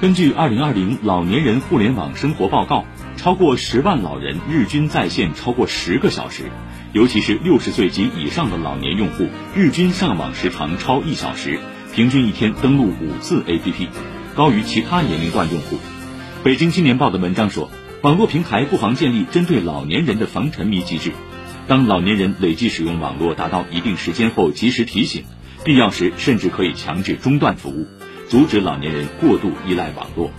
根据《二零二零老年人互联网生活报告》，超过十万老人日均在线超过十个小时，尤其是六十岁及以上的老年用户，日均上网时长超一小时，平均一天登录五次 APP，高于其他年龄段用户。北京青年报的文章说，网络平台不妨建立针对老年人的防沉迷机制，当老年人累计使用网络达到一定时间后，及时提醒。必要时，甚至可以强制中断服务，阻止老年人过度依赖网络。